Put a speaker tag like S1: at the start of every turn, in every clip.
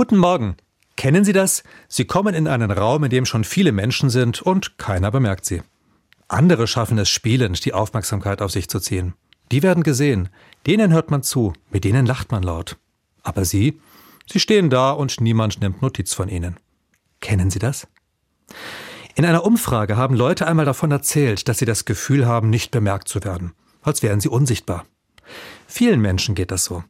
S1: Guten Morgen. Kennen Sie das? Sie kommen in einen Raum, in dem schon viele Menschen sind und keiner bemerkt sie. Andere schaffen es spielend, die Aufmerksamkeit auf sich zu ziehen. Die werden gesehen, denen hört man zu, mit denen lacht man laut. Aber Sie, Sie stehen da und niemand nimmt Notiz von Ihnen. Kennen Sie das? In einer Umfrage haben Leute einmal davon erzählt, dass sie das Gefühl haben, nicht bemerkt zu werden, als wären sie unsichtbar. Vielen Menschen geht das so.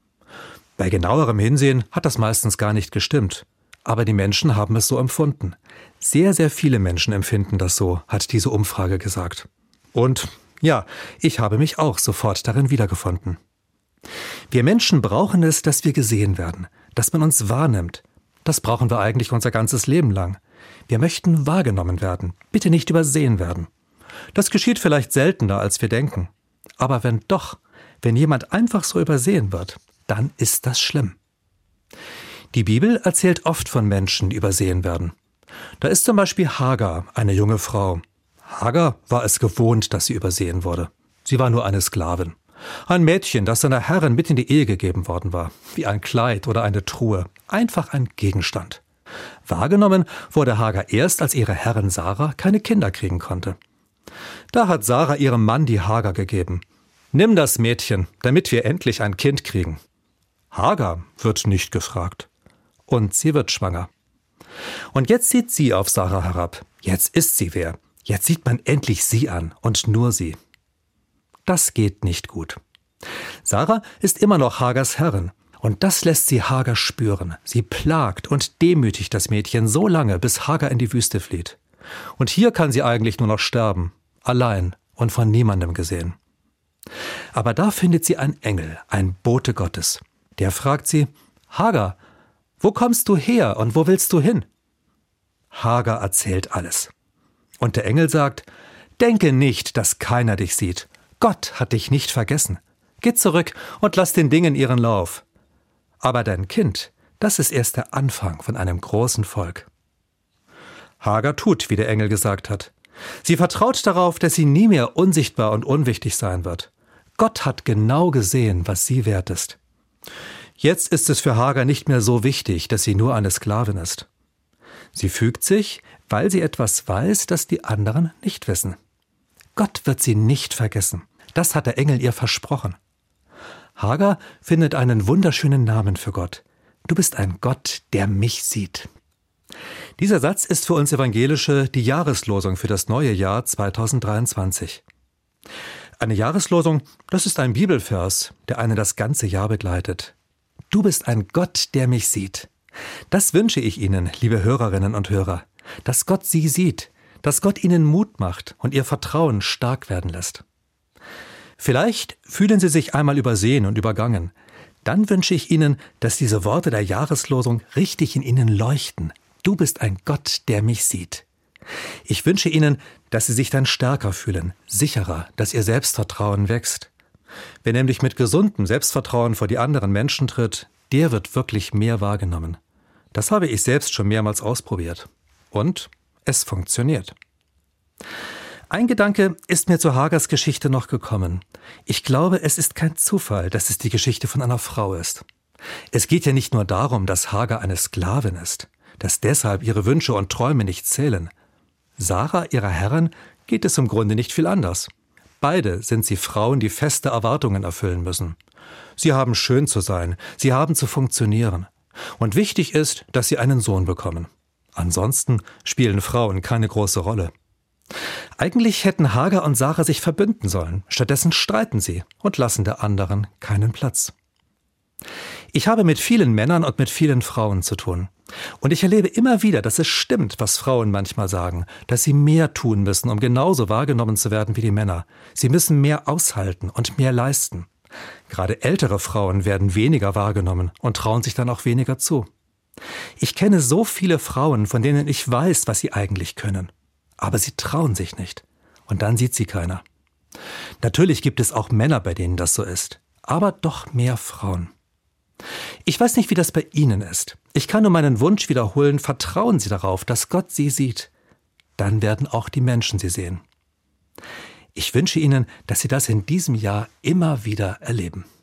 S1: Bei genauerem Hinsehen hat das meistens gar nicht gestimmt. Aber die Menschen haben es so empfunden. Sehr, sehr viele Menschen empfinden das so, hat diese Umfrage gesagt. Und ja, ich habe mich auch sofort darin wiedergefunden. Wir Menschen brauchen es, dass wir gesehen werden, dass man uns wahrnimmt. Das brauchen wir eigentlich unser ganzes Leben lang. Wir möchten wahrgenommen werden, bitte nicht übersehen werden. Das geschieht vielleicht seltener, als wir denken. Aber wenn doch, wenn jemand einfach so übersehen wird, dann ist das schlimm. Die Bibel erzählt oft von Menschen, die übersehen werden. Da ist zum Beispiel Hagar, eine junge Frau. Hagar war es gewohnt, dass sie übersehen wurde. Sie war nur eine Sklavin. Ein Mädchen, das seiner Herrin mit in die Ehe gegeben worden war, wie ein Kleid oder eine Truhe, einfach ein Gegenstand. Wahrgenommen wurde Hagar erst, als ihre Herrin Sarah keine Kinder kriegen konnte. Da hat Sarah ihrem Mann die Hagar gegeben. Nimm das Mädchen, damit wir endlich ein Kind kriegen. Hagar wird nicht gefragt. Und sie wird schwanger. Und jetzt sieht sie auf Sarah herab. Jetzt ist sie wer. Jetzt sieht man endlich sie an und nur sie. Das geht nicht gut. Sarah ist immer noch Hagers Herrin. Und das lässt sie Hagar spüren. Sie plagt und demütigt das Mädchen so lange, bis Hagar in die Wüste flieht. Und hier kann sie eigentlich nur noch sterben. Allein und von niemandem gesehen. Aber da findet sie einen Engel, ein Bote Gottes. Der fragt sie, Hagar, wo kommst du her und wo willst du hin? Hagar erzählt alles. Und der Engel sagt, Denke nicht, dass keiner dich sieht. Gott hat dich nicht vergessen. Geh zurück und lass den Dingen ihren Lauf. Aber dein Kind, das ist erst der Anfang von einem großen Volk. Hagar tut, wie der Engel gesagt hat. Sie vertraut darauf, dass sie nie mehr unsichtbar und unwichtig sein wird. Gott hat genau gesehen, was sie wert ist. Jetzt ist es für Hagar nicht mehr so wichtig, dass sie nur eine Sklavin ist. Sie fügt sich, weil sie etwas weiß, das die anderen nicht wissen. Gott wird sie nicht vergessen. Das hat der Engel ihr versprochen. Hagar findet einen wunderschönen Namen für Gott. Du bist ein Gott, der mich sieht. Dieser Satz ist für uns Evangelische die Jahreslosung für das neue Jahr 2023. Eine Jahreslosung, das ist ein Bibelvers, der einen das ganze Jahr begleitet. Du bist ein Gott, der mich sieht. Das wünsche ich Ihnen, liebe Hörerinnen und Hörer, dass Gott Sie sieht, dass Gott Ihnen Mut macht und Ihr Vertrauen stark werden lässt. Vielleicht fühlen Sie sich einmal übersehen und übergangen. Dann wünsche ich Ihnen, dass diese Worte der Jahreslosung richtig in Ihnen leuchten. Du bist ein Gott, der mich sieht. Ich wünsche Ihnen, dass Sie sich dann stärker fühlen, sicherer, dass Ihr Selbstvertrauen wächst. Wer nämlich mit gesundem Selbstvertrauen vor die anderen Menschen tritt, der wird wirklich mehr wahrgenommen. Das habe ich selbst schon mehrmals ausprobiert. Und es funktioniert. Ein Gedanke ist mir zu Hagers Geschichte noch gekommen. Ich glaube, es ist kein Zufall, dass es die Geschichte von einer Frau ist. Es geht ja nicht nur darum, dass Hagar eine Sklavin ist, dass deshalb ihre Wünsche und Träume nicht zählen. Sarah, ihrer Herrin, geht es im Grunde nicht viel anders. Beide sind sie Frauen, die feste Erwartungen erfüllen müssen. Sie haben schön zu sein, sie haben zu funktionieren. Und wichtig ist, dass sie einen Sohn bekommen. Ansonsten spielen Frauen keine große Rolle. Eigentlich hätten Hagar und Sarah sich verbünden sollen, stattdessen streiten sie und lassen der anderen keinen Platz. Ich habe mit vielen Männern und mit vielen Frauen zu tun. Und ich erlebe immer wieder, dass es stimmt, was Frauen manchmal sagen, dass sie mehr tun müssen, um genauso wahrgenommen zu werden wie die Männer. Sie müssen mehr aushalten und mehr leisten. Gerade ältere Frauen werden weniger wahrgenommen und trauen sich dann auch weniger zu. Ich kenne so viele Frauen, von denen ich weiß, was sie eigentlich können. Aber sie trauen sich nicht. Und dann sieht sie keiner. Natürlich gibt es auch Männer, bei denen das so ist. Aber doch mehr Frauen. Ich weiß nicht, wie das bei Ihnen ist. Ich kann nur meinen Wunsch wiederholen, vertrauen Sie darauf, dass Gott Sie sieht. Dann werden auch die Menschen Sie sehen. Ich wünsche Ihnen, dass Sie das in diesem Jahr immer wieder erleben.